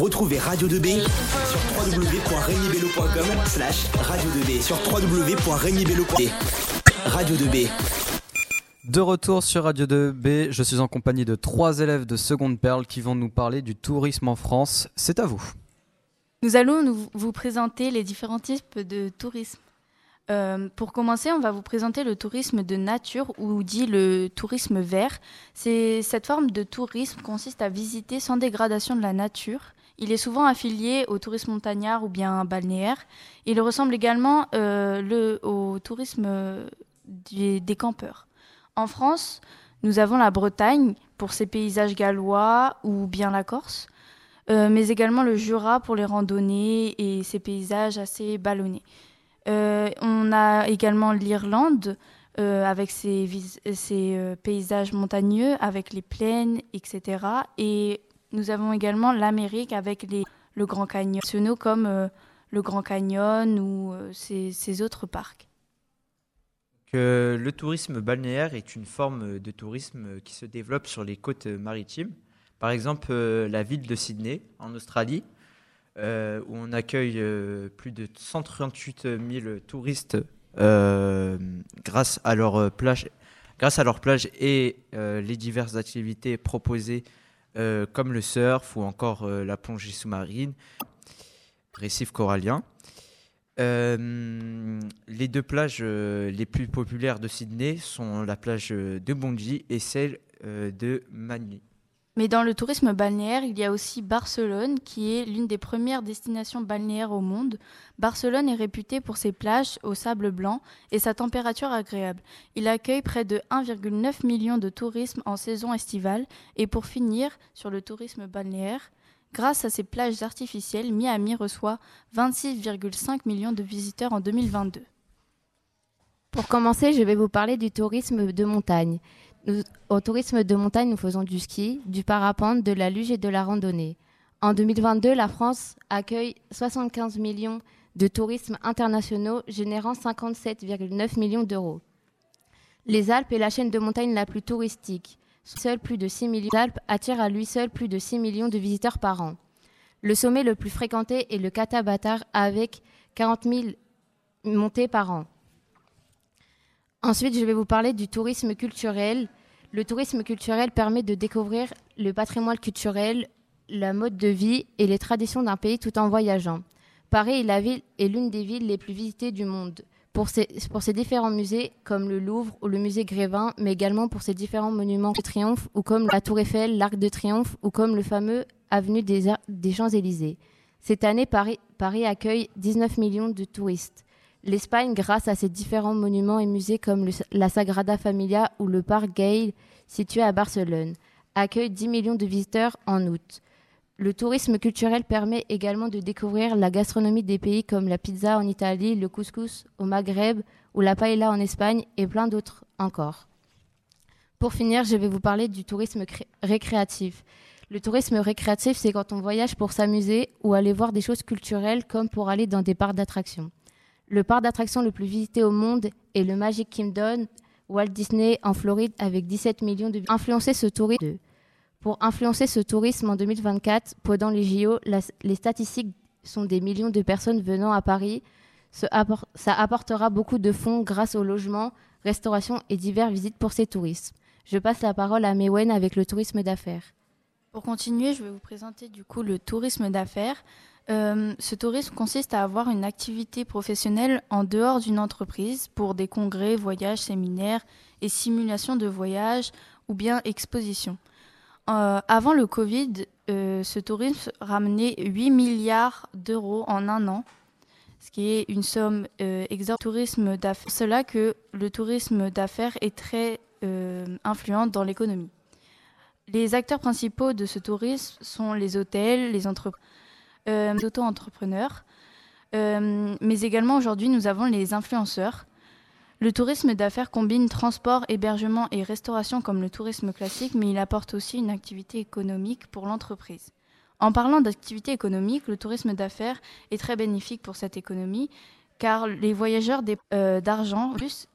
Retrouvez Radio 2B sur www.regnibello.com slash radio 2B sur www.regnibello.com Radio 2B. De retour sur Radio 2B, je suis en compagnie de trois élèves de seconde perle qui vont nous parler du tourisme en France. C'est à vous. Nous allons nous- vous présenter les différents types de tourisme. Euh, pour commencer, on va vous présenter le tourisme de nature ou dit le tourisme vert. Cette forme de tourisme consiste à visiter sans dégradation de la nature. Il est souvent affilié au tourisme montagnard ou bien balnéaire. Il ressemble également euh, au tourisme des, campeurs. En France, nous avons la Bretagne pour ses paysages gallois ou bien la Corse, euh, mais également le Jura pour les randonnées et ses paysages assez ballonnés. On a également l'Irlande euh, avec ses, euh, paysages montagneux, avec les plaines, etc. Et nous avons également l'Amérique avec les, le Grand Canyon, comme euh, le Grand Canyon ou ces, ces autres parcs. que le tourisme balnéaire est une forme de tourisme qui se développe sur les côtes maritimes. Par exemple, la ville de Sydney, en Australie, euh, où on accueille euh, plus de 138 000 touristes euh, grâce, à leur plage, grâce à leur plage et les diverses activités proposées, comme le surf ou encore la plongée sous-marine, récifs coralliens. Euh, les deux plages les plus populaires de Sydney sont la plage de Bondy et celle de Manly. Mais dans le tourisme balnéaire, il y a aussi Barcelone, qui est l'une des premières destinations balnéaires au monde. Barcelone est réputée pour ses plages au sable blanc et sa température agréable. Il accueille près de 1,9 million de tourisme en saison estivale. Et pour finir, sur le tourisme balnéaire, grâce à ses plages artificielles, Miami reçoit 26,5 millions de visiteurs en 2022. Pour commencer, je vais vous parler du tourisme de montagne. Au tourisme de montagne, nous faisons du ski, du parapente, de la luge et de la randonnée. En 2022, la France accueille 75 millions de tourismes internationaux, générant 57,9 millions d'euros. Les Alpes est la chaîne de montagne la plus touristique. Seuls plus de 6 millions d'Alpes attirent à lui seul plus de 6 millions de visiteurs par an. Le sommet le plus fréquenté est le Katabatar avec 40 000 montées par an. Ensuite, je vais vous parler du tourisme culturel. Le tourisme culturel permet de découvrir le patrimoine culturel, la mode de vie et les traditions d'un pays tout en voyageant. Paris est, l'une des villes les plus visitées du monde pour ses, différents musées comme le Louvre ou le musée Grévin, mais également pour ses différents monuments de triomphe ou comme la Tour Eiffel, l'Arc de Triomphe ou comme le fameux avenue des Champs-Élysées. Cette année, Paris, Paris accueille 19 millions de touristes. L'Espagne, grâce à ses différents monuments et musées comme la Sagrada Familia ou le parc Gale, situé à Barcelone, accueille 10 millions de visiteurs en août. Le tourisme culturel permet également de découvrir la gastronomie des pays comme la pizza en Italie, le couscous au Maghreb ou la paella en Espagne et plein d'autres encore. Pour finir, je vais vous parler du tourisme cré- récréatif. Le tourisme récréatif, c'est quand on voyage pour s'amuser ou aller voir des choses culturelles comme pour aller dans des parcs d'attractions. Le parc d'attractions le plus visité au monde est le Magic Kingdom, Walt Disney en Floride avec 17 millions de influencer. Pour influencer ce tourisme en 2024, pendant les JO, les statistiques sont des millions de personnes venant à Paris. Ça apportera beaucoup de fonds grâce au logement, restauration et divers visites pour ces touristes. Je passe la parole à Mewen avec le tourisme d'affaires. Pour continuer, je vais vous présenter du coup le tourisme d'affaires. Euh, ce tourisme consiste à avoir une activité professionnelle en dehors d'une entreprise pour des congrès, voyages, séminaires et simulations de voyages ou bien expositions. Euh, avant le Covid, euh, ce tourisme ramenait 8 milliards d'euros en un an, ce qui est une somme exorbitante. Tourisme d'affaires. Cela que le tourisme d'affaires est très influent dans l'économie. Les acteurs principaux de ce tourisme sont les hôtels, les, entrep- euh, auto-entrepreneurs, Euh, mais également aujourd'hui nous avons les influenceurs. Le tourisme d'affaires combine transport, hébergement et restauration comme le tourisme classique, mais il apporte aussi une activité économique pour l'entreprise. En parlant d'activité économique, le tourisme d'affaires est très bénéfique pour cette économie, car les voyageurs euh, d'argent, plus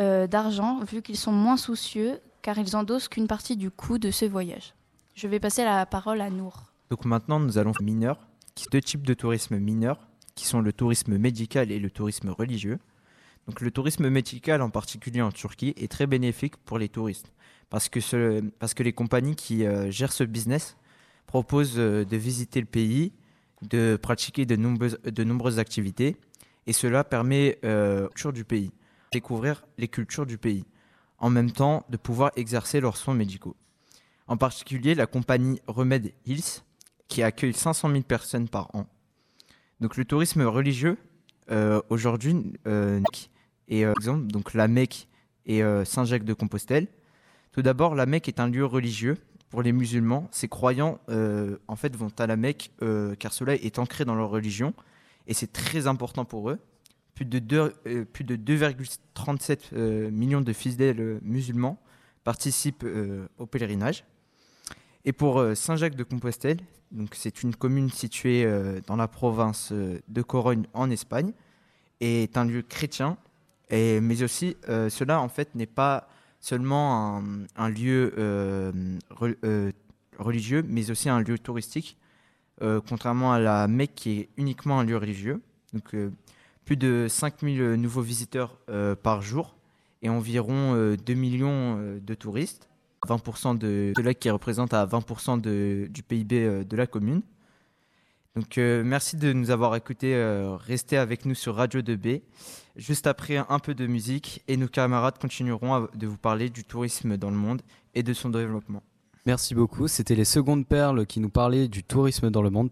euh, d'argent, vu qu'ils sont moins soucieux, car ils endossent qu'une partie du coût de ce voyage. Je vais passer la parole à Nour. Donc maintenant, nous allons mineurs, qui deux types de tourisme mineur, qui sont le tourisme médical et le tourisme religieux. Donc le tourisme médical, en particulier en Turquie, est très bénéfique pour les touristes, parce que, ce, parce que les compagnies qui euh, gèrent ce business proposent euh, de visiter le pays, de pratiquer de nombreuses, de nombreuses activités, et cela permet euh, du pays, découvrir les cultures du pays, en même temps de pouvoir exercer leurs soins médicaux. En particulier, la compagnie Remède Hills, qui accueille 500 000 personnes par an. Donc le tourisme religieux, euh, aujourd'hui, euh, et euh, exemple, donc la Mecque et euh, Saint-Jacques de Compostelle. Tout d'abord, la Mecque est un lieu religieux pour les musulmans. Ces croyants, en fait, vont à la Mecque car cela est ancré dans leur religion et c'est très important pour eux. Plus de deux- euh, plus de 2,37 euh, millions de fidèles musulmans participent au pèlerinage. Et pour euh, Saint-Jacques de Compostelle, c'est une commune située euh, dans la province euh, de Corogne en Espagne, et est un lieu chrétien, et, mais aussi cela en fait n'est pas seulement un, lieu re- religieux, mais aussi un lieu touristique, contrairement à la Mecque qui est uniquement un lieu religieux. Donc plus de 5000 nouveaux visiteurs par jour et environ euh, 2 millions de touristes. 20% de cela qui représente à 20% de- du PIB euh, de la commune. Donc euh, merci de nous avoir écoutés. euh, restez avec nous sur Radio 2B. Juste après un peu de musique et nos camarades continueront à- de vous parler du tourisme dans le monde et de son développement. Merci beaucoup. C'était les secondes perles qui nous parlaient du tourisme dans le monde.